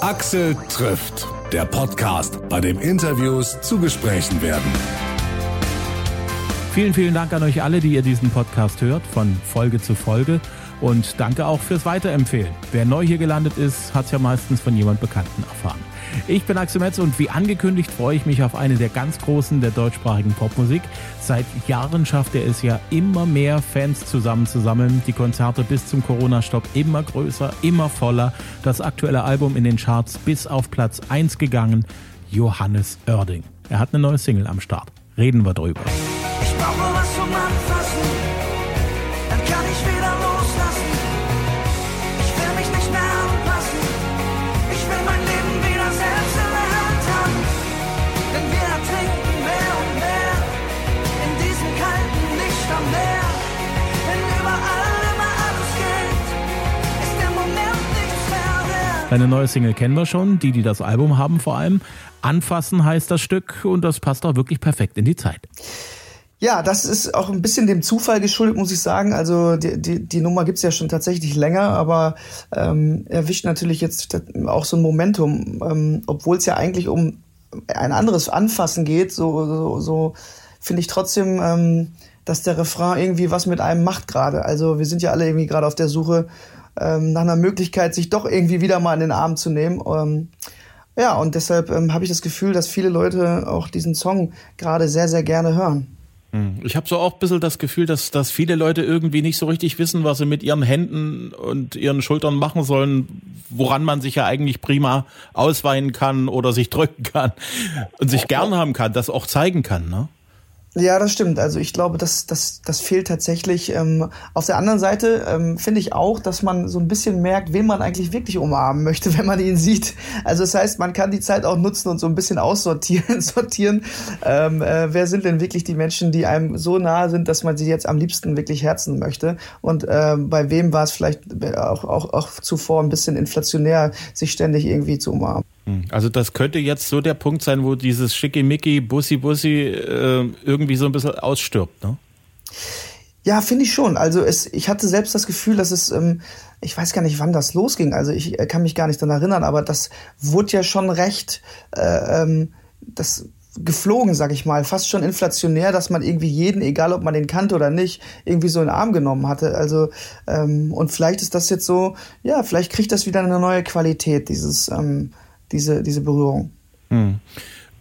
Axel trifft, der Podcast, bei dem Interviews zu Gesprächen werden. Vielen, vielen Dank an euch alle, die ihr diesen Podcast hört, von Folge zu Folge. Und danke auch fürs Weiterempfehlen. Wer neu hier gelandet ist, hat es ja meistens von jemand Bekannten erfahren. Ich bin Axel Metz und wie angekündigt freue ich mich auf eine der ganz großen der deutschsprachigen Popmusik. Seit Jahren schafft er es ja immer mehr Fans zusammenzusammeln. Die Konzerte bis zum Corona-Stopp immer größer, immer voller. Das aktuelle Album in den Charts bis auf Platz 1 gegangen. Johannes Oerding. Er hat eine neue Single am Start. Reden wir drüber. Ich brauche was zum Anfassen, Seine neue Single kennen wir schon, die, die das Album haben vor allem. Anfassen heißt das Stück und das passt auch wirklich perfekt in die Zeit. Ja, das ist auch ein bisschen dem Zufall geschuldet, muss ich sagen. Also die, die, die Nummer gibt's ja schon tatsächlich länger, aber ähm, erwischt natürlich jetzt auch so ein Momentum, ähm, obwohl es ja eigentlich um ein anderes Anfassen geht, so, so, so finde ich trotzdem, ähm, dass der Refrain irgendwie was mit einem macht gerade. Also wir sind ja alle irgendwie gerade auf der Suche ähm, nach einer Möglichkeit, sich doch irgendwie wieder mal in den Arm zu nehmen. Ähm, ja, und deshalb ähm, habe ich das Gefühl, dass viele Leute auch diesen Song gerade sehr, sehr gerne hören. Ich habe so auch ein bisschen das Gefühl, dass, dass viele Leute irgendwie nicht so richtig wissen, was sie mit ihren Händen und ihren Schultern machen sollen, woran man sich ja eigentlich prima ausweinen kann oder sich drücken kann und sich gern haben kann, das auch zeigen kann. Ne? Ja, das stimmt. Also ich glaube, das, das, das fehlt tatsächlich. Ähm, auf der anderen Seite ähm, finde ich auch, dass man so ein bisschen merkt, wen man eigentlich wirklich umarmen möchte, wenn man ihn sieht. Also das heißt, man kann die Zeit auch nutzen und so ein bisschen aussortieren, sortieren. Ähm, äh, wer sind denn wirklich die Menschen, die einem so nahe sind, dass man sie jetzt am liebsten wirklich herzen möchte? Und äh, bei wem war es vielleicht auch, auch, auch zuvor ein bisschen inflationär, sich ständig irgendwie zu umarmen? Also das könnte jetzt so der Punkt sein, wo dieses Schickimicki, Bussi-Bussi äh, irgendwie so ein bisschen ausstirbt, ne? Ja, finde ich schon. Also es, ich hatte selbst das Gefühl, dass es, ähm, ich weiß gar nicht, wann das losging. Also ich äh, kann mich gar nicht daran erinnern, aber das wurde ja schon recht, äh, ähm, das geflogen, sag ich mal, fast schon inflationär, dass man irgendwie jeden, egal ob man den kannte oder nicht, irgendwie so in den Arm genommen hatte. Also ähm, und vielleicht ist das jetzt so, ja, vielleicht kriegt das wieder eine neue Qualität, dieses ähm, diese, diese Berührung. Hm.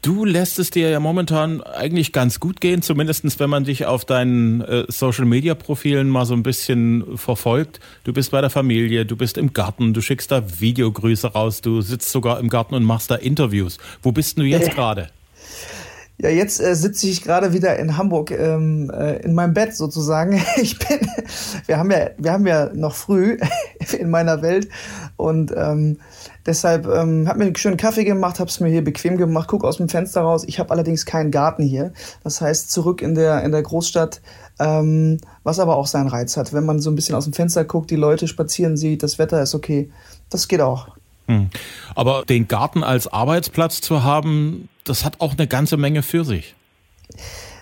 Du lässt es dir ja momentan eigentlich ganz gut gehen, zumindest wenn man dich auf deinen äh, Social-Media-Profilen mal so ein bisschen verfolgt. Du bist bei der Familie, du bist im Garten, du schickst da Videogrüße raus, du sitzt sogar im Garten und machst da Interviews. Wo bist du jetzt gerade? Ja, jetzt äh, sitze ich gerade wieder in Hamburg ähm, äh, in meinem Bett sozusagen. Ich bin, wir haben ja, wir haben ja noch früh in meiner Welt und ähm, Deshalb ähm, habe mir einen schönen Kaffee gemacht, habe es mir hier bequem gemacht, guck aus dem Fenster raus. Ich habe allerdings keinen Garten hier. Das heißt, zurück in der, in der Großstadt, ähm, was aber auch seinen Reiz hat. Wenn man so ein bisschen aus dem Fenster guckt, die Leute spazieren sieht, das Wetter ist okay. Das geht auch. Hm. Aber den Garten als Arbeitsplatz zu haben, das hat auch eine ganze Menge für sich.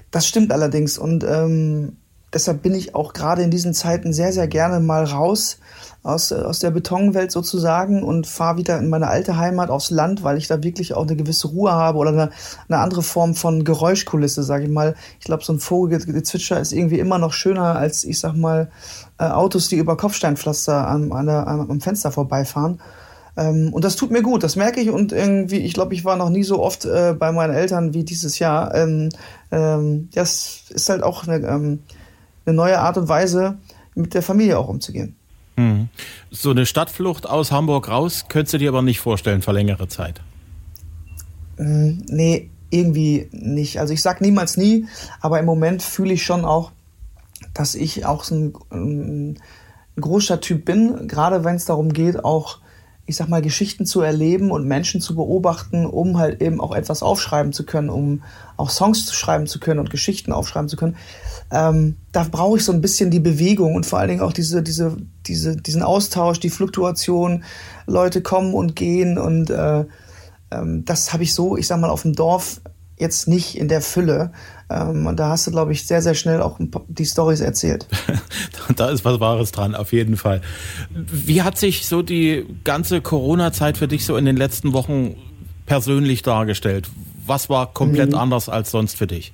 Das stimmt allerdings. Und ähm, deshalb bin ich auch gerade in diesen Zeiten sehr, sehr gerne mal raus aus, aus der Betonwelt sozusagen und fahre wieder in meine alte Heimat aufs Land, weil ich da wirklich auch eine gewisse Ruhe habe oder eine, eine andere Form von Geräuschkulisse, sage ich mal. Ich glaube, so ein Vogelgezwitscher ist irgendwie immer noch schöner als, ich sag mal, äh, Autos, die über Kopfsteinpflaster am, an der, am Fenster vorbeifahren. Ähm, und das tut mir gut, das merke ich und irgendwie, ich glaube, ich war noch nie so oft äh, bei meinen Eltern wie dieses Jahr. Ähm, ähm, das ist halt auch eine, ähm, eine neue Art und Weise, mit der Familie auch umzugehen. Hm. So eine Stadtflucht aus Hamburg raus könntest du dir aber nicht vorstellen für längere Zeit. Mm, nee, irgendwie nicht. Also ich sag niemals nie, aber im Moment fühle ich schon auch, dass ich auch so ein, ein Großstadttyp bin, gerade wenn es darum geht, auch ich sag mal, Geschichten zu erleben und Menschen zu beobachten, um halt eben auch etwas aufschreiben zu können, um auch Songs zu schreiben zu können und Geschichten aufschreiben zu können. Ähm, da brauche ich so ein bisschen die Bewegung und vor allen Dingen auch diese, diese, diese, diesen Austausch, die Fluktuation. Leute kommen und gehen und äh, ähm, das habe ich so, ich sag mal, auf dem Dorf jetzt nicht in der Fülle. Ähm, und da hast du, glaube ich, sehr, sehr schnell auch die Stories erzählt. da ist was Wahres dran, auf jeden Fall. Wie hat sich so die ganze Corona-Zeit für dich so in den letzten Wochen persönlich dargestellt? Was war komplett mhm. anders als sonst für dich?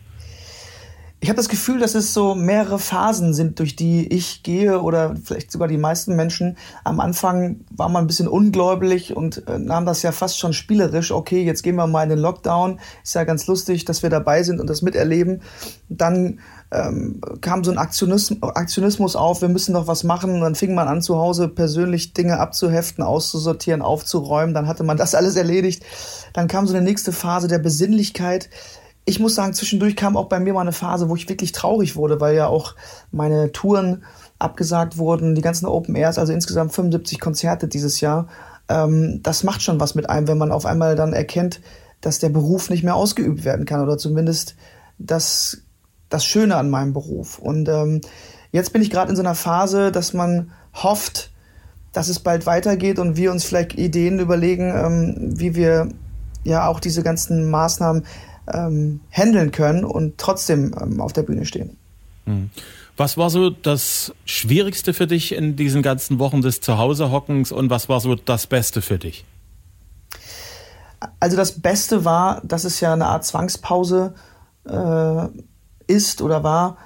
Ich habe das Gefühl, dass es so mehrere Phasen sind, durch die ich gehe oder vielleicht sogar die meisten Menschen. Am Anfang war man ein bisschen ungläubig und äh, nahm das ja fast schon spielerisch. Okay, jetzt gehen wir mal in den Lockdown. Ist ja ganz lustig, dass wir dabei sind und das miterleben. Dann ähm, kam so ein Aktionismus, auf, wir müssen doch was machen. Und dann fing man an, zu Hause persönlich Dinge abzuheften, auszusortieren, aufzuräumen. Dann hatte man das alles erledigt. Dann kam so eine nächste Phase der Besinnlichkeit ich muss sagen, zwischendurch kam auch bei mir mal eine Phase, wo ich wirklich traurig wurde, weil ja auch meine Touren abgesagt wurden, die ganzen Open Airs, also insgesamt 75 Konzerte dieses Jahr. Ähm, das macht schon was mit einem, wenn man auf einmal dann erkennt, dass der Beruf nicht mehr ausgeübt werden kann oder zumindest das, das Schöne an meinem Beruf. Und ähm, jetzt bin ich gerade in so einer Phase, dass man hofft, dass es bald weitergeht und wir uns vielleicht Ideen überlegen, ähm, wie wir ja auch diese ganzen Maßnahmen ähm, handeln können und trotzdem ähm, auf der Bühne stehen. Hm. Was war so das Schwierigste für dich in diesen ganzen Wochen des Zuhausehockens und was war so das Beste für dich? Also das Beste war, dass es ja eine Art Zwangspause äh, ist oder war,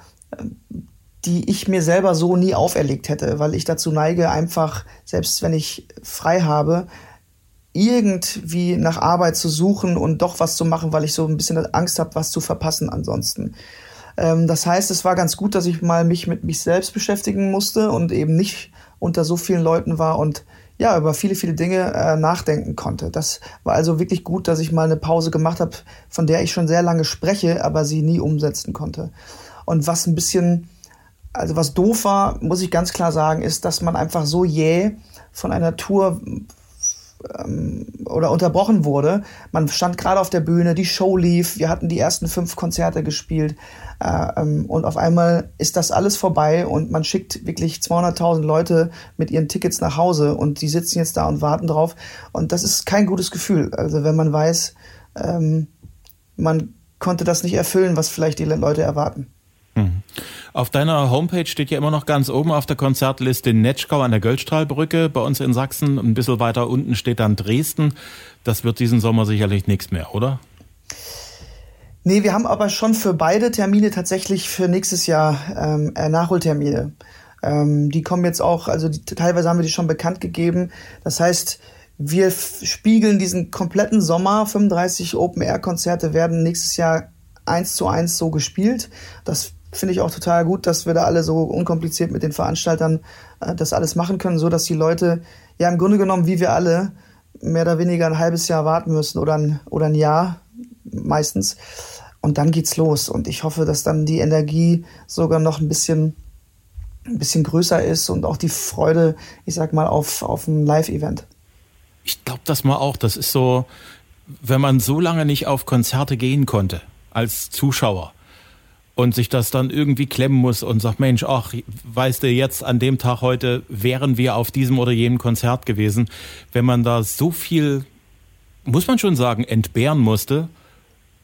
die ich mir selber so nie auferlegt hätte, weil ich dazu neige, einfach, selbst wenn ich frei habe, irgendwie nach Arbeit zu suchen und doch was zu machen, weil ich so ein bisschen Angst habe, was zu verpassen ansonsten. Ähm, das heißt, es war ganz gut, dass ich mal mich mit mich selbst beschäftigen musste und eben nicht unter so vielen Leuten war und ja, über viele, viele Dinge äh, nachdenken konnte. Das war also wirklich gut, dass ich mal eine Pause gemacht habe, von der ich schon sehr lange spreche, aber sie nie umsetzen konnte. Und was ein bisschen, also was doof war, muss ich ganz klar sagen, ist, dass man einfach so jäh von einer Tour ähm, oder unterbrochen wurde. Man stand gerade auf der Bühne, die Show lief, wir hatten die ersten fünf Konzerte gespielt äh, ähm, und auf einmal ist das alles vorbei und man schickt wirklich 200.000 Leute mit ihren Tickets nach Hause und die sitzen jetzt da und warten drauf und das ist kein gutes Gefühl. Also wenn man weiß, ähm, man konnte das nicht erfüllen, was vielleicht die Leute erwarten. Mhm. Auf deiner Homepage steht ja immer noch ganz oben auf der Konzertliste Netschkau an der Göldstrahlbrücke bei uns in Sachsen. Ein bisschen weiter unten steht dann Dresden. Das wird diesen Sommer sicherlich nichts mehr, oder? Nee, wir haben aber schon für beide Termine tatsächlich für nächstes Jahr ähm, äh, Nachholtermine. Ähm, die kommen jetzt auch, also die, teilweise haben wir die schon bekannt gegeben. Das heißt, wir spiegeln diesen kompletten Sommer. 35 Open-Air-Konzerte werden nächstes Jahr eins zu eins so gespielt. Das finde ich auch total gut, dass wir da alle so unkompliziert mit den Veranstaltern äh, das alles machen können, so dass die Leute ja im Grunde genommen wie wir alle mehr oder weniger ein halbes Jahr warten müssen oder ein, oder ein Jahr meistens. Und dann geht's los. Und ich hoffe, dass dann die Energie sogar noch ein bisschen, ein bisschen größer ist und auch die Freude, ich sag mal, auf, auf ein Live-Event. Ich glaube das mal auch. Das ist so, wenn man so lange nicht auf Konzerte gehen konnte als Zuschauer, und sich das dann irgendwie klemmen muss und sagt, Mensch, ach, weißt du, jetzt an dem Tag heute wären wir auf diesem oder jenem Konzert gewesen. Wenn man da so viel, muss man schon sagen, entbehren musste,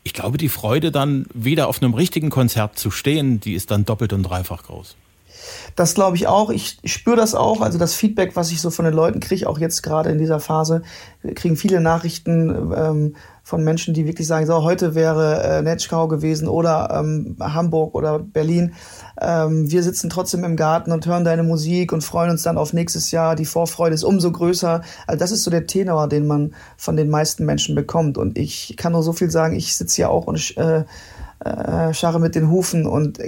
ich glaube, die Freude dann wieder auf einem richtigen Konzert zu stehen, die ist dann doppelt und dreifach groß. Das glaube ich auch. Ich, spüre das auch. Also das Feedback, was ich so von den Leuten kriege, auch jetzt gerade in dieser Phase, kriegen viele Nachrichten ähm, von Menschen, die wirklich sagen, so heute wäre äh, Netschkau gewesen oder ähm, Hamburg oder Berlin. Ähm, wir sitzen trotzdem im Garten und hören deine Musik und freuen uns dann auf nächstes Jahr. Die Vorfreude ist umso größer. Also das ist so der Tenor, den man von den meisten Menschen bekommt. Und ich kann nur so viel sagen, ich sitze hier auch und äh, äh, scharre mit den Hufen und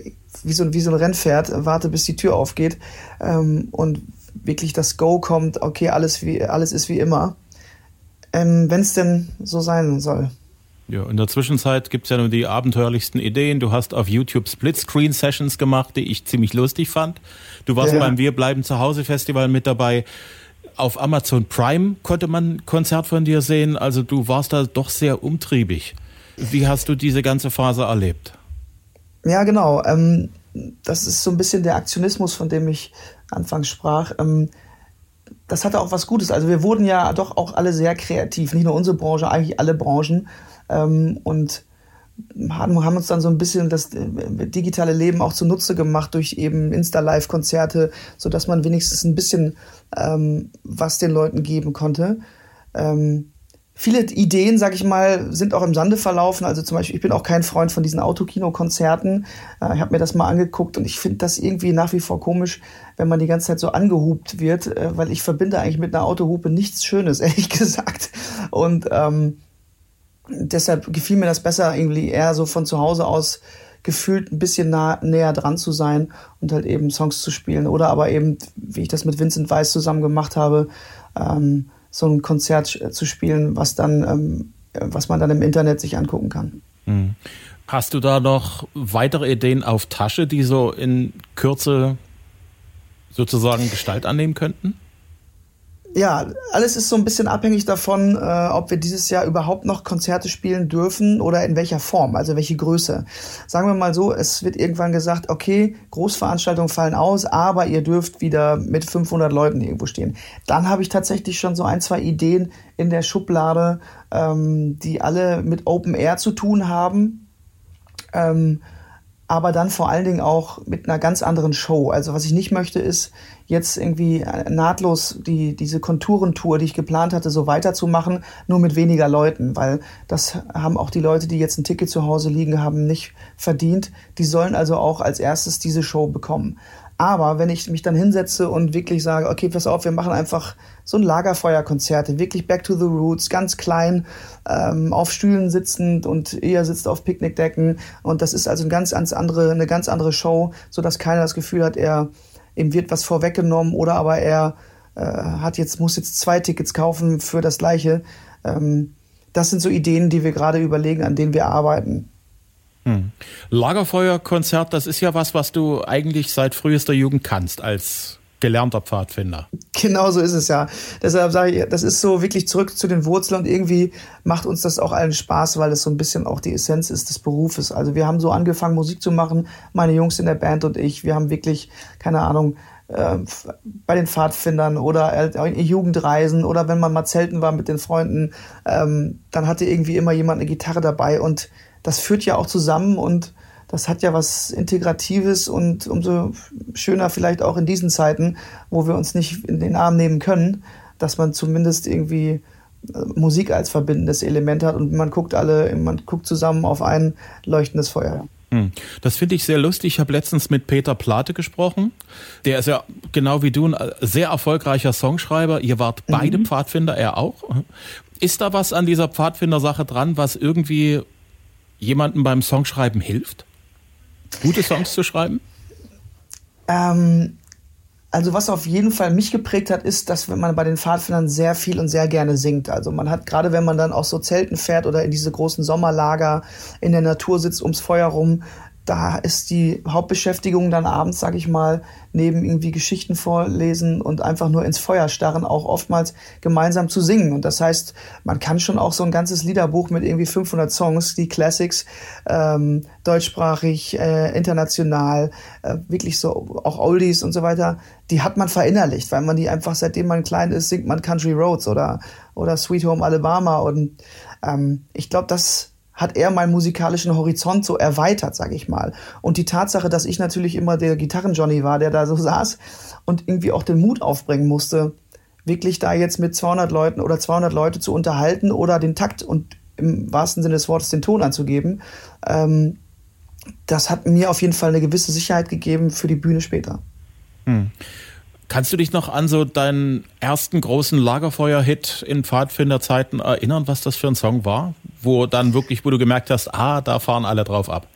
wie so, wie so ein Rennpferd warte, bis die Tür aufgeht ähm, und wirklich das Go kommt, okay, alles, wie, alles ist wie immer ähm, wenn es denn so sein soll. Ja, in der Zwischenzeit gibt es ja nur die abenteuerlichsten Ideen. Du hast auf YouTube Splitscreen-Sessions gemacht, die ich ziemlich lustig fand. Du warst ja. beim Wir bleiben zu Hause Festival mit dabei. Auf Amazon Prime konnte man ein Konzert von dir sehen. Also du warst da doch sehr umtriebig. Wie hast du diese ganze Phase erlebt? Ja, genau. Ähm, das ist so ein bisschen der Aktionismus, von dem ich anfangs sprach. Ähm, das hatte auch was Gutes. Also wir wurden ja doch auch alle sehr kreativ, nicht nur unsere Branche, eigentlich alle Branchen. Ähm, und haben, uns dann so ein bisschen das äh, digitale Leben auch zunutze gemacht durch eben Insta-Live-Konzerte, sodass man wenigstens ein bisschen ähm, was den Leuten geben konnte. Ähm, viele Ideen, sag ich mal, sind auch im Sande verlaufen. Also zum Beispiel, ich bin auch kein Freund von diesen Autokino-Konzerten. Äh, ich habe mir das mal angeguckt und ich finde das irgendwie nach wie vor komisch, wenn man die ganze Zeit so angehupt wird, äh, weil ich verbinde eigentlich mit einer Autohupe nichts Schönes, ehrlich gesagt. Und ähm, deshalb gefiel mir das besser, irgendwie eher so von zu Hause aus gefühlt ein bisschen nah, näher dran zu sein und halt eben Songs zu spielen. Oder aber eben, wie ich das mit Vincent Weiss zusammen gemacht habe, ähm, so ein Konzert zu spielen, was dann, ähm, was man dann im Internet sich angucken kann. Hm. Hast du da noch weitere Ideen auf Tasche, die so in Kürze sozusagen Gestalt annehmen könnten? Ja, alles ist so ein bisschen abhängig davon, äh, ob wir dieses Jahr überhaupt noch Konzerte spielen dürfen oder in welcher Form, also welche Größe. Sagen wir mal so, es wird irgendwann gesagt, okay, Großveranstaltungen fallen aus, aber ihr dürft wieder mit 500 Leuten irgendwo stehen. Dann habe ich tatsächlich schon so ein, zwei Ideen in der Schublade, ähm, die alle mit Open Air zu tun haben. Ähm, aber dann vor allen Dingen auch mit einer ganz anderen Show. Also was ich nicht möchte, ist jetzt irgendwie nahtlos die, diese Konturentour, die ich geplant hatte, so weiterzumachen, nur mit weniger Leuten, weil das haben auch die Leute, die jetzt ein Ticket zu Hause liegen haben, nicht verdient. Die sollen also auch als erstes diese Show bekommen. Aber wenn ich mich dann hinsetze und wirklich sage, okay, pass auf, wir machen einfach so ein Lagerfeuerkonzert, wirklich back to the roots, ganz klein, ähm, auf Stühlen sitzend und er sitzt auf Picknickdecken und das ist also eine ganz, ganz andere, eine ganz andere Show, so dass keiner das Gefühl hat, er ihm wird was vorweggenommen oder aber er äh, hat jetzt muss jetzt zwei Tickets kaufen für das gleiche. Ähm, das sind so Ideen, die wir gerade überlegen, an denen wir arbeiten. Hm. Lagerfeuerkonzert, das ist ja was, was du eigentlich seit frühester Jugend kannst als gelernter Pfadfinder. Genau so ist es ja. Deshalb sage ich, das ist so wirklich zurück zu den Wurzeln und irgendwie macht uns das auch allen Spaß, weil es so ein bisschen auch die Essenz ist des Berufes. Also wir haben so angefangen, Musik zu machen, meine Jungs in der Band und ich. Wir haben wirklich, keine Ahnung, äh, bei den Pfadfindern oder in Jugendreisen oder wenn man mal zelten war mit den Freunden, ähm, dann hatte irgendwie immer jemand eine Gitarre dabei und das führt ja auch zusammen und das hat ja was Integratives und umso schöner vielleicht auch in diesen Zeiten, wo wir uns nicht in den Arm nehmen können, dass man zumindest irgendwie äh, Musik als verbindendes Element hat und man guckt alle, man guckt zusammen auf ein leuchtendes Feuer. Hm. Das finde ich sehr lustig. Ich habe letztens mit Peter Plate gesprochen. Der ist ja genau wie du ein sehr erfolgreicher Songschreiber. Ihr wart beide mhm. Pfadfinder, er auch. Ist da was an dieser Pfadfinder-Sache dran, was irgendwie jemandem beim Songschreiben hilft? Gute Songs zu schreiben? Ähm, also was auf jeden Fall mich geprägt hat, ist, dass man bei den Pfadfindern sehr viel und sehr gerne singt. Also man hat gerade, wenn man dann auch so Zelten fährt oder in diese großen Sommerlager in der Natur sitzt ums Feuer rum, da ist die Hauptbeschäftigung dann abends, sag ich mal, neben irgendwie Geschichten vorlesen und einfach nur ins Feuer starren, auch oftmals gemeinsam zu singen. Und das heißt, man kann schon auch so ein ganzes Liederbuch mit irgendwie 500 Songs, die Classics, ähm, deutschsprachig, äh, international, äh, wirklich so auch Oldies und so weiter, die hat man verinnerlicht, weil man die einfach, seitdem man klein ist, singt man Country Roads oder, oder Sweet Home Alabama. Und ähm, ich glaube, das hat er meinen musikalischen Horizont so erweitert, sag ich mal. Und die Tatsache, dass ich natürlich immer der Gitarren-Johnny war, der da so saß und irgendwie auch den Mut aufbringen musste, wirklich da jetzt mit 200 Leuten oder 200 Leute zu unterhalten oder den Takt und im wahrsten Sinne des Wortes den Ton anzugeben, ähm, das hat mir auf jeden Fall eine gewisse Sicherheit gegeben für die Bühne später. Hm. Kannst du dich noch an so deinen ersten großen Lagerfeuer-Hit in Pfadfinderzeiten erinnern, was das für ein Song war? Wo dann wirklich, wo du gemerkt hast, ah, da fahren alle drauf ab.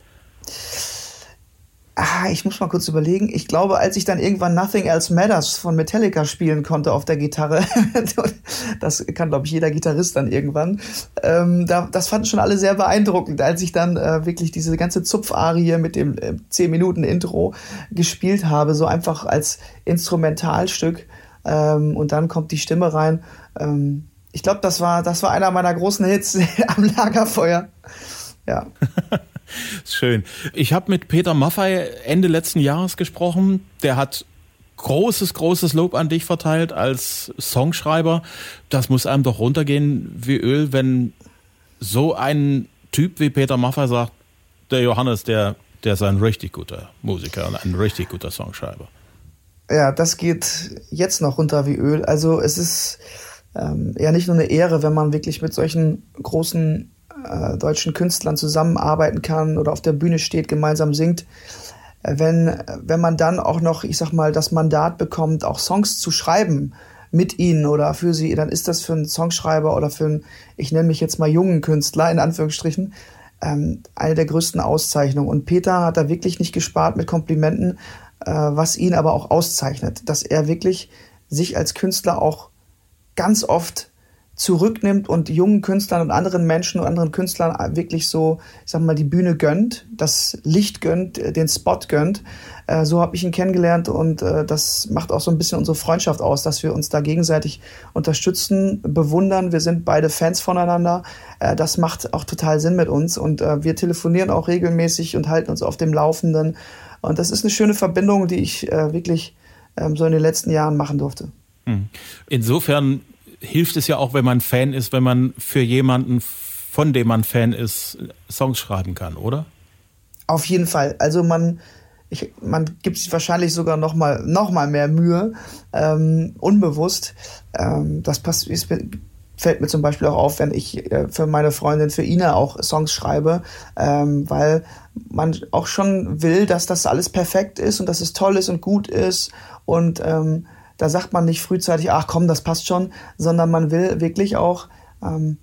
Ah, ich muss mal kurz überlegen. Ich glaube, als ich dann irgendwann Nothing Else Matters von Metallica spielen konnte auf der Gitarre, das kann, glaube ich, jeder Gitarrist dann irgendwann, ähm, da, das fanden schon alle sehr beeindruckend, als ich dann äh, wirklich diese ganze Zupfarie mit dem äh, 10-Minuten-Intro gespielt habe, so einfach als Instrumentalstück. Ähm, und dann kommt die Stimme rein. Ähm, ich glaube, das war, das war einer meiner großen Hits am Lagerfeuer. Ja. Schön. Ich habe mit Peter Maffei Ende letzten Jahres gesprochen. Der hat großes, großes Lob an dich verteilt als Songschreiber. Das muss einem doch runtergehen wie Öl, wenn so ein Typ wie Peter Maffay sagt, der Johannes, der, der ist ein richtig guter Musiker und ein richtig guter Songschreiber. Ja, das geht jetzt noch runter wie Öl. Also es ist ähm, ja nicht nur eine Ehre, wenn man wirklich mit solchen großen äh, deutschen Künstlern zusammenarbeiten kann oder auf der Bühne steht, gemeinsam singt. Äh, wenn, wenn man dann auch noch, ich sag mal, das Mandat bekommt, auch Songs zu schreiben mit ihnen oder für sie, dann ist das für einen Songschreiber oder für einen, ich nenne mich jetzt mal jungen Künstler, in Anführungsstrichen, ähm, eine der größten Auszeichnungen. Und Peter hat da wirklich nicht gespart mit Komplimenten, äh, was ihn aber auch auszeichnet, dass er wirklich sich als Künstler auch ganz oft zurücknimmt und jungen Künstlern und anderen Menschen und anderen Künstlern wirklich so, ich sag mal, die Bühne gönnt, das Licht gönnt, äh, den Spot gönnt. Äh, so habe ich ihn kennengelernt und äh, das macht auch so ein bisschen unsere Freundschaft aus, dass wir uns da gegenseitig unterstützen, bewundern. Wir sind beide Fans voneinander. Das macht auch total Sinn mit uns und wir telefonieren auch regelmäßig und halten uns auf dem Laufenden. Und das ist eine schöne Verbindung, die ich wirklich ähm, so in den letzten Jahren machen durfte. Hm. Insofern hilft es ja auch, wenn man Fan ist, wenn man für jemanden, von dem man Fan ist, Songs schreiben kann, oder? Auf jeden Fall. Also man, ich, man gibt sich wahrscheinlich sogar noch mal, noch mal mehr Mühe, ähm, unbewusst. Ähm, das passt, ist, fällt mir zum Beispiel auch auf, wenn ich äh, für meine Freundin, für Ina auch Songs schreibe, ähm, weil man auch schon will, dass das alles perfekt ist und dass es toll ist und gut ist und ähm, da sagt man nicht frühzeitig, ach komm, das passt schon, sondern man will wirklich auch, ähm,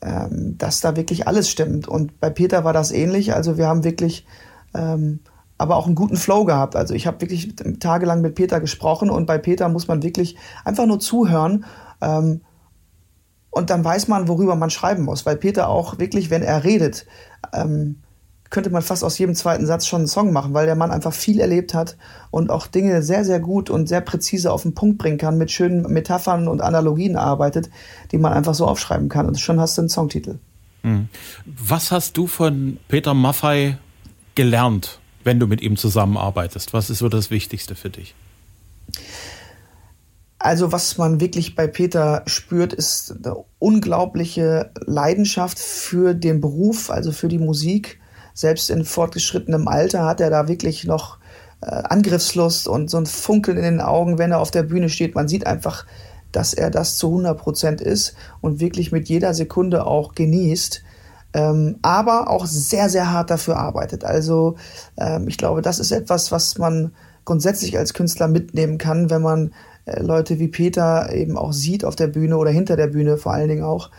ähm, dass da wirklich alles stimmt. Und bei Peter war das ähnlich. Also wir haben wirklich ähm, aber auch einen guten Flow gehabt. Also ich habe wirklich tagelang mit Peter gesprochen und bei Peter muss man wirklich einfach nur zuhören. Ähm, und dann weiß man, worüber man schreiben muss, weil Peter auch wirklich, wenn er redet, ähm, könnte man fast aus jedem zweiten Satz schon einen Song machen, weil der Mann einfach viel erlebt hat und auch Dinge sehr, sehr gut und sehr präzise auf den Punkt bringen kann, mit schönen Metaphern und Analogien arbeitet, die man einfach so aufschreiben kann. Und schon hast du einen Songtitel. Hm. Was hast du von Peter Maffei gelernt, wenn du mit ihm zusammenarbeitest? Was ist so das Wichtigste für dich? Also was man wirklich bei Peter spürt, ist eine unglaubliche Leidenschaft für den Beruf, also für die Musik selbst in fortgeschrittenem Alter hat er da wirklich noch äh, Angriffslust und so ein Funkeln in den Augen, wenn er auf der Bühne steht. Man sieht einfach, dass er das zu 100 Prozent ist und wirklich mit jeder Sekunde auch genießt. Ähm, aber auch sehr, sehr hart dafür arbeitet. Also ähm, ich glaube, das ist etwas, was man grundsätzlich als Künstler mitnehmen kann, wenn man äh, Leute wie Peter eben auch sieht auf der Bühne oder hinter der Bühne vor allen Dingen auch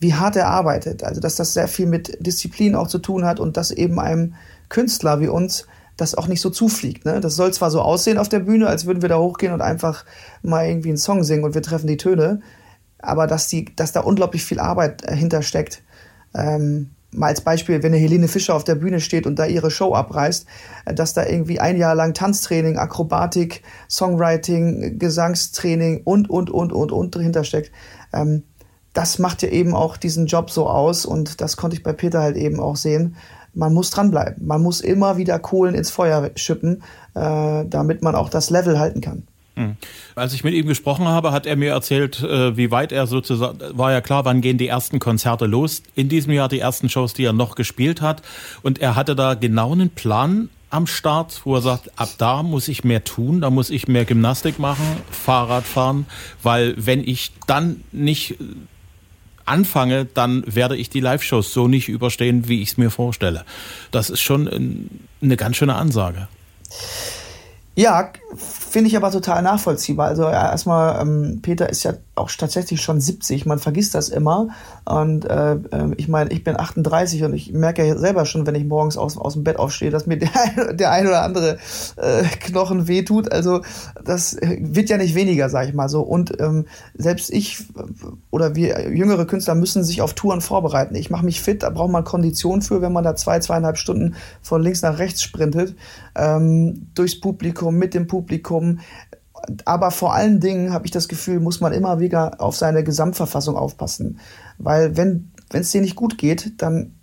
wie hart er arbeitet. Also, dass das sehr viel mit Disziplin auch zu tun hat und dass eben einem Künstler wie uns das auch nicht so zufliegt. Ne? Das soll zwar so aussehen auf der Bühne, als würden wir da hochgehen und einfach mal irgendwie einen Song singen und wir treffen die Töne, aber dass, die, dass da unglaublich viel Arbeit äh, hintersteckt. Ähm, mal als Beispiel, wenn eine Helene Fischer auf der Bühne steht und da ihre Show abreißt, äh, dass da irgendwie ein Jahr lang Tanztraining, Akrobatik, Songwriting, Gesangstraining und, und, und, und, und dahinter steckt. Ähm, das macht ja eben auch diesen Job so aus und das konnte ich bei Peter halt eben auch sehen. Man muss dranbleiben. Man muss immer wieder Kohlen ins Feuer schippen, äh, damit man auch das Level halten kann. Hm. Als ich mit ihm gesprochen habe, hat er mir erzählt, äh, wie weit er sozusagen, war ja klar, wann gehen die ersten Konzerte los. In diesem Jahr die ersten Shows, die er noch gespielt hat. Und er hatte da genau einen Plan am Start, wo er sagt, ab da muss ich mehr tun, da muss ich mehr Gymnastik machen, Fahrrad fahren, weil wenn ich dann nicht anfange, dann werde ich die Live-Shows so nicht überstehen, wie ich es mir vorstelle. Das ist schon eine ganz schöne Ansage. Ja, finde ich aber total nachvollziehbar. Also erstmal, ähm, Peter ist ja auch tatsächlich schon 70, man vergisst das immer. Und äh, ähm, ich meine, ich bin 38 und ich merke ja selber schon, wenn ich morgens aus, aus dem Bett aufstehe, dass mir der, der ein oder andere äh, Knochen wehtut. Also das wird ja nicht weniger, sag ich mal so. Und ähm, selbst ich oder wir jüngere Künstler müssen sich auf Touren vorbereiten. Ich mache mich fit, da braucht man Kondition für, wenn man da zwei, zweieinhalb Stunden von links nach rechts sprintet, ähm, durchs Publikum, mit dem Publikum aber vor allen Dingen habe ich das Gefühl, muss man immer wieder auf seine Gesamtverfassung aufpassen. Weil wenn es dir nicht gut geht, dann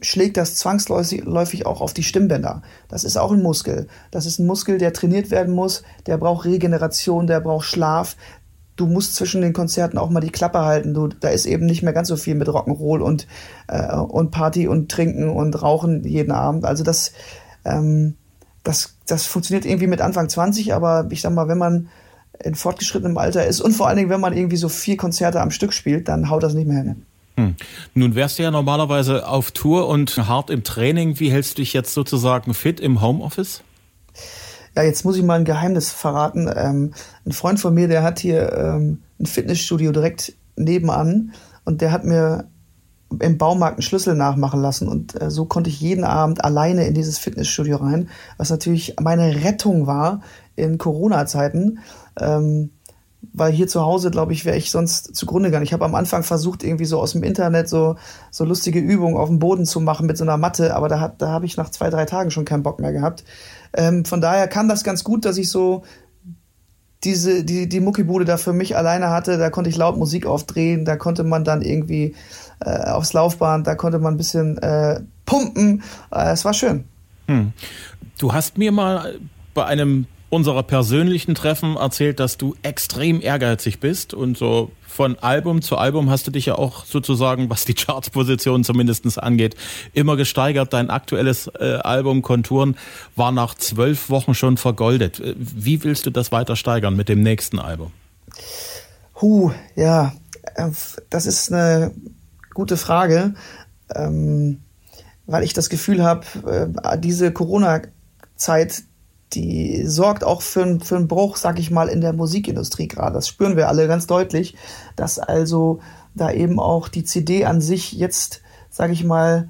schlägt das zwangsläufig auch auf die Stimmbänder. Das ist auch ein Muskel. Das ist ein Muskel, der trainiert werden muss, der braucht Regeneration, der braucht Schlaf. du musst zwischen den Konzerten auch mal die Klappe halten. Du, da ist eben nicht mehr ganz so viel mit Rock'n'Roll und, äh, und Party und Trinken und Rauchen jeden Abend. Also das, ähm, das, das funktioniert irgendwie mit Anfang 20, aber ich sag mal, wenn man in fortgeschrittenem Alter ist und vor allen Dingen, wenn man irgendwie so vier Konzerte am Stück spielt, dann haut das nicht mehr hin. Hm. Nun wärst du ja normalerweise auf Tour und hart im Training. Wie hältst du dich jetzt sozusagen fit im Homeoffice? Ja, jetzt muss ich mal ein Geheimnis verraten. Ähm, ein Freund von mir, der hat hier ähm, ein Fitnessstudio direkt nebenan und der hat mir im Baumarkt einen Schlüssel nachmachen lassen und äh, so konnte ich jeden Abend alleine in dieses Fitnessstudio rein, was natürlich meine Rettung war in Corona-Zeiten. Ähm, weil hier zu Hause, glaube ich, wäre ich sonst zugrunde gegangen. Ich habe am Anfang versucht, irgendwie so aus dem Internet so, so lustige Übungen auf dem Boden zu machen mit so einer Matte, aber da, da habe ich nach zwei, drei Tagen schon keinen Bock mehr gehabt. Ähm, von daher kam das ganz gut, dass ich so diese, die, die Muckibude da für mich alleine hatte. Da konnte ich laut Musik aufdrehen, da konnte man dann irgendwie äh, aufs Laufband, da konnte man ein bisschen äh, pumpen. Äh, es war schön. Hm. Du hast mir mal bei einem unserer persönlichen Treffen erzählt, dass du extrem ehrgeizig bist und so von Album zu Album hast du dich ja auch sozusagen, was die Chartsposition zumindest angeht, immer gesteigert. Dein aktuelles äh, Album Konturen war nach zwölf Wochen schon vergoldet. Wie willst du das weiter steigern mit dem nächsten Album? Huh, ja, äh, das ist eine gute Frage, ähm, weil ich das Gefühl habe, äh, diese Corona-Zeit, die sorgt auch für, für einen Bruch, sag ich mal, in der Musikindustrie gerade. Das spüren wir alle ganz deutlich, dass also da eben auch die CD an sich jetzt, sag ich mal,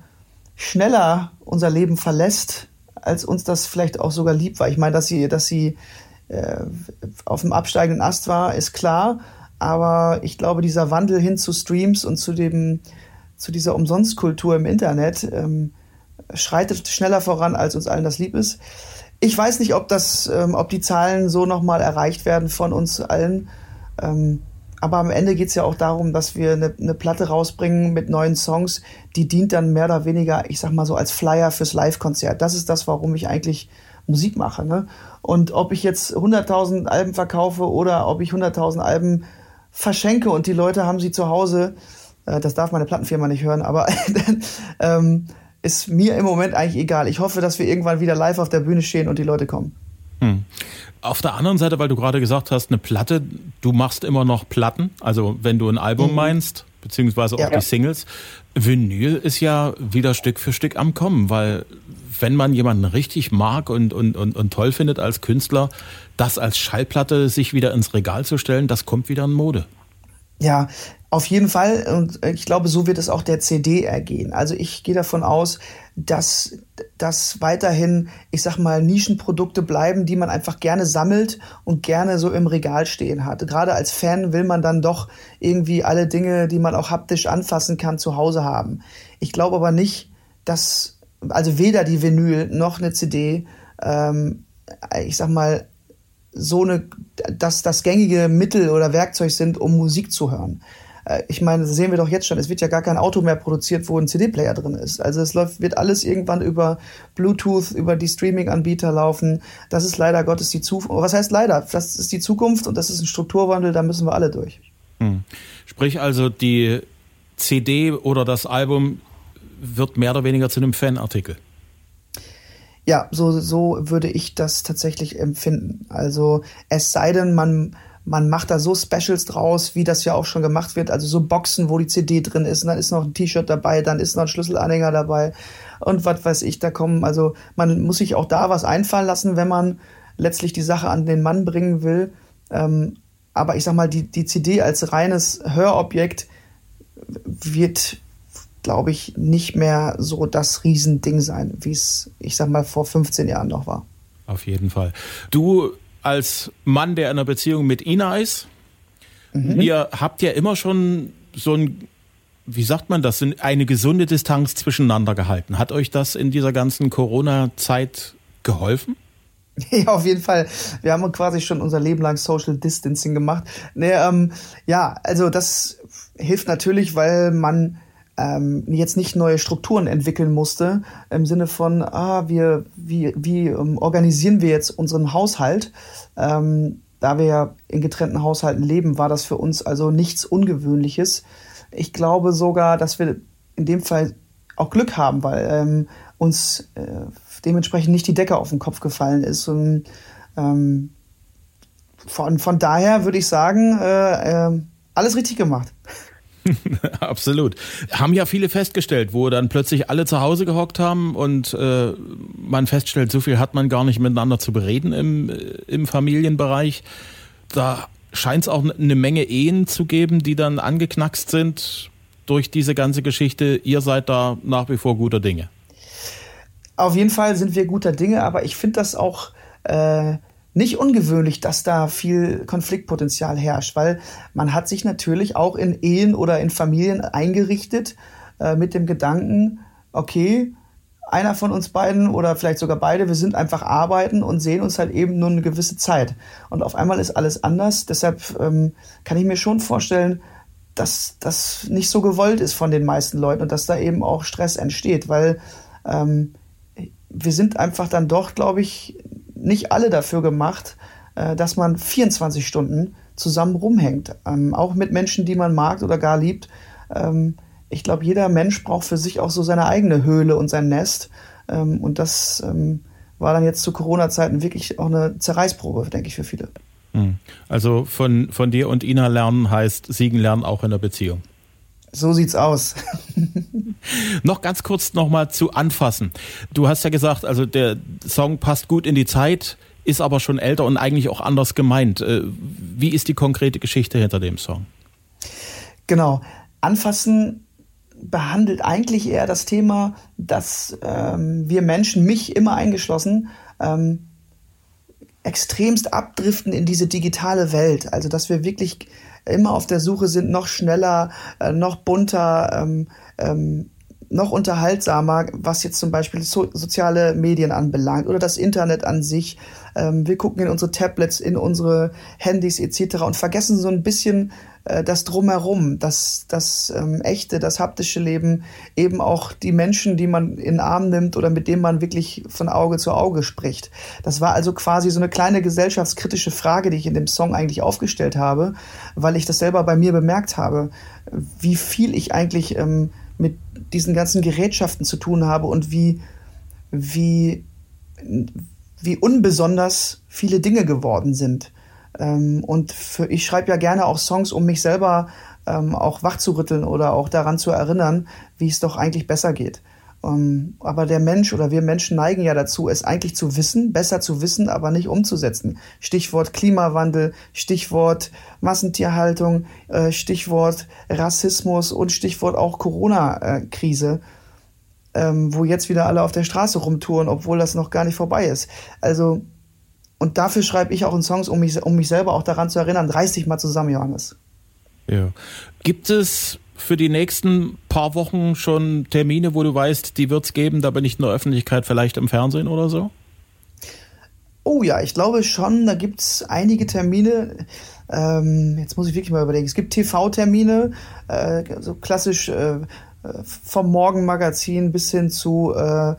schneller unser Leben verlässt, als uns das vielleicht auch sogar lieb war. Ich meine, dass sie, dass sie äh, auf dem absteigenden Ast war, ist klar. Aber ich glaube, dieser Wandel hin zu Streams und zu dem, zu dieser Umsonstkultur im Internet ähm, schreitet schneller voran, als uns allen das lieb ist. Ich weiß nicht, ob das, ähm, ob die Zahlen so nochmal erreicht werden von uns allen. Ähm, aber am Ende geht es ja auch darum, dass wir eine, eine Platte rausbringen mit neuen Songs, die dient dann mehr oder weniger, ich sag mal so, als Flyer fürs Live-Konzert. Das ist das, warum ich eigentlich Musik mache. Ne? Und ob ich jetzt 100.000 Alben verkaufe oder ob ich 100.000 Alben verschenke und die Leute haben sie zu Hause, äh, das darf meine Plattenfirma nicht hören, aber ähm, ist mir im Moment eigentlich egal. Ich hoffe, dass wir irgendwann wieder live auf der Bühne stehen und die Leute kommen. Hm. Auf der anderen Seite, weil du gerade gesagt hast, eine Platte, du machst immer noch Platten, also wenn du ein Album mhm. meinst, beziehungsweise auch ja, die Singles. Vinyl ist ja wieder Stück für Stück am Kommen, weil wenn man jemanden richtig mag und, und, und, und toll findet als Künstler, das als Schallplatte sich wieder ins Regal zu stellen, das kommt wieder in Mode. Ja, auf jeden Fall. Und ich glaube, so wird es auch der CD ergehen. Also ich gehe davon aus, dass das weiterhin, ich sag mal, Nischenprodukte bleiben, die man einfach gerne sammelt und gerne so im Regal stehen hat. Gerade als Fan will man dann doch irgendwie alle Dinge, die man auch haptisch anfassen kann, zu Hause haben. Ich glaube aber nicht, dass, also weder die Vinyl noch eine CD, ähm, ich sag mal, so eine, dass das gängige Mittel oder Werkzeug sind, um Musik zu hören. Äh, ich meine, das sehen wir doch jetzt schon. Es wird ja gar kein Auto mehr produziert, wo ein CD-Player drin ist. Also es läuft, wird alles irgendwann über Bluetooth, über die Streaming-Anbieter laufen. Das ist leider Gottes die Zukunft. Was heißt leider? Das ist die Zukunft und das ist ein Strukturwandel, da müssen wir alle durch. Hm. Sprich also, die CD oder das Album wird mehr oder weniger zu einem Fanartikel. Ja, so, so würde ich das tatsächlich empfinden. Also es sei denn, man man macht da so Specials draus, wie das ja auch schon gemacht wird. Also so Boxen, wo die CD drin ist, und dann ist noch ein T-Shirt dabei, dann ist noch ein Schlüsselanhänger dabei und was weiß ich, da kommen. Also man muss sich auch da was einfallen lassen, wenn man letztlich die Sache an den Mann bringen will. Ähm, aber ich sag mal, die, die CD als reines Hörobjekt wird, glaube ich, nicht mehr so das Riesending sein, wie es, ich sag mal, vor 15 Jahren noch war. Auf jeden Fall. Du als Mann, der in einer Beziehung mit Ina ist, mhm. ihr habt ja immer schon so ein, wie sagt man das, eine gesunde Distanz zwischeneinander gehalten. Hat euch das in dieser ganzen Corona-Zeit geholfen? Ja, auf jeden Fall. Wir haben quasi schon unser Leben lang Social Distancing gemacht. Nee, ähm, ja, also das hilft natürlich, weil man ähm, jetzt nicht neue Strukturen entwickeln musste, im Sinne von, ah, wir, wie, wie ähm, organisieren wir jetzt unseren Haushalt? Ähm, da wir ja in getrennten Haushalten leben, war das für uns also nichts Ungewöhnliches. Ich glaube sogar, dass wir in dem Fall auch Glück haben, weil ähm, uns äh, dementsprechend nicht die Decke auf den Kopf gefallen ist. Und ähm, von, von daher würde ich sagen, äh, äh, alles richtig gemacht. Absolut. Haben ja viele festgestellt, wo dann plötzlich alle zu Hause gehockt haben und äh, man feststellt, so viel hat man gar nicht miteinander zu bereden im, äh, im Familienbereich. Da scheint es auch eine Menge Ehen zu geben, die dann angeknackst sind durch diese ganze Geschichte. Ihr seid da nach wie vor guter Dinge. Auf jeden Fall sind wir guter Dinge, aber ich finde das auch äh, nicht ungewöhnlich, dass da viel Konfliktpotenzial herrscht, weil man hat sich natürlich auch in Ehen oder in Familien eingerichtet äh, mit dem Gedanken, okay, einer von uns beiden oder vielleicht sogar beide, wir sind einfach arbeiten und sehen uns halt eben nur eine gewisse Zeit. Und auf einmal ist alles anders. Deshalb ähm, kann ich mir schon vorstellen, dass das nicht so gewollt ist von den meisten Leuten und dass da eben auch Stress entsteht, weil ähm, wir sind einfach dann doch, glaube ich, nicht alle dafür gemacht, äh, dass man 24 Stunden zusammen rumhängt. Ähm, auch mit Menschen, die man mag oder gar liebt. Ähm, ich glaube, jeder Mensch braucht für sich auch so seine eigene Höhle und sein Nest. Ähm, und das war dann jetzt zu Corona-Zeiten wirklich auch eine Zerreißprobe, denke ich, für viele. Hm. Also von, von dir und Ina lernen heißt Siegen lernen auch in der Beziehung. So sieht's aus. noch ganz kurz nochmal zu anfassen. Du hast ja gesagt, also der Song passt gut in die Zeit, ist aber schon älter und eigentlich auch anders gemeint. Äh, wie ist die konkrete Geschichte hinter dem Song? Genau. Anfassen behandelt eigentlich eher das Thema, dass ähm, wir Menschen, mich immer eingeschlossen, ähm, extremst abdriften in diese digitale Welt. Also dass wir wirklich immer auf der Suche sind, noch schneller, äh, noch bunter, ähm, ähm, noch unterhaltsamer, was jetzt zum Beispiel so, soziale Medien anbelangt oder das Internet an sich. Ähm, wir gucken in unsere Tablets, in unsere Handys etc. und vergessen so ein bisschen äh, das drumherum, das, das ähm, echte, das haptische Leben, eben auch die Menschen, die man in den Arm nimmt oder mit denen man wirklich von Auge zu Auge spricht. Das war also quasi so eine kleine gesellschaftskritische Frage, die ich in dem Song eigentlich aufgestellt habe, weil ich das selber bei mir bemerkt habe, wie viel ich eigentlich ähm, mit diesen ganzen Gerätschaften zu tun habe und wie, wie, wie unbesonders viele Dinge geworden sind. Ähm, und für, ich schreibe ja gerne auch Songs, um mich selber ähm, auch wachzurütteln oder auch daran zu erinnern, wie es doch eigentlich besser geht. Um, ähm, aber der Mensch oder wir Menschen neigen ja dazu, es eigentlich zu wissen, besser zu wissen, aber nicht umzusetzen. Stichwort Klimawandel, Stichwort Massentierhaltung, äh, Stichwort Rassismus und Stichwort auch Corona-Krise, ähm, wo jetzt wieder alle auf der Straße rumtouren, obwohl das noch gar nicht vorbei ist. Also und dafür schreibe ich auch in Songs, um mich, um mich selber auch daran zu erinnern. Reiß dich mal zusammen, Johannes. Ja. Gibt es für die nächsten paar Wochen schon Termine, wo du weißt, die wird es geben, da bin ich in der Öffentlichkeit, vielleicht im Fernsehen oder so? Oh ja, ich glaube schon, da gibt es einige Termine. Ähm, jetzt muss ich wirklich mal überlegen. Es gibt TV-Termine, äh, so klassisch äh, vom Morgenmagazin bis hin zu, äh, äh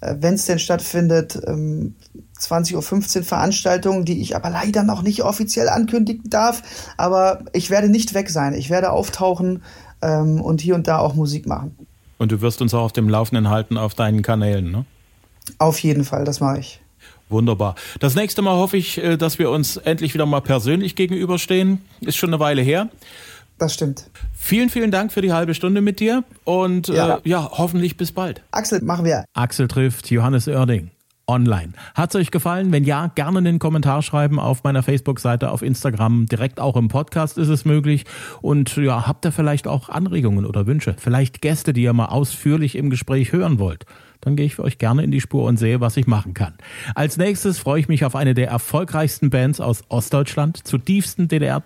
wenn es denn stattfindet, ähm, 20.15 Uhr Veranstaltungen, die ich aber leider noch nicht offiziell ankündigen darf. Aber ich werde nicht weg sein. Ich werde auftauchen ähm, und hier und da auch Musik machen. Und du wirst uns auch auf dem Laufenden halten auf deinen Kanälen, ne? Auf jeden Fall, das mache ich. Wunderbar. Das nächste Mal hoffe ich, äh, dass wir uns endlich wieder mal persönlich gegenüberstehen. Ist schon eine Weile her. Das stimmt. Vielen, vielen Dank für die halbe Stunde mit dir und ja, äh, ja hoffentlich bis bald. Axel, machen wir. Axel trifft Johannes Oerding online. Hat es euch gefallen? Wenn ja, gerne einen Kommentar schreiben auf meiner Facebook-Seite, auf Instagram, direkt auch im Podcast ist es möglich. Und ja, habt ihr vielleicht auch Anregungen oder Wünsche? Vielleicht Gäste, die ihr mal ausführlich im Gespräch hören wollt? Dann gehe ich für euch gerne in die Spur und sehe, was ich machen kann. Als nächstes freue ich mich auf eine der erfolgreichsten Bands aus Ostdeutschland, zu tiefsten DDR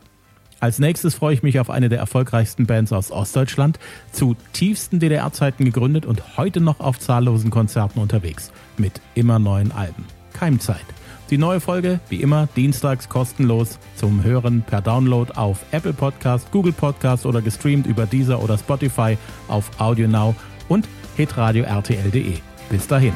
als nächstes freue ich mich auf eine der erfolgreichsten Bands aus Ostdeutschland, zu tiefsten DDR-Zeiten gegründet und heute noch auf zahllosen Konzerten unterwegs, mit immer neuen Alben. Keimzeit. Die neue Folge, wie immer, dienstags kostenlos zum Hören per Download auf Apple Podcast, Google Podcast oder gestreamt über Deezer oder Spotify auf AudioNow und hitradio RTL.de. Bis dahin.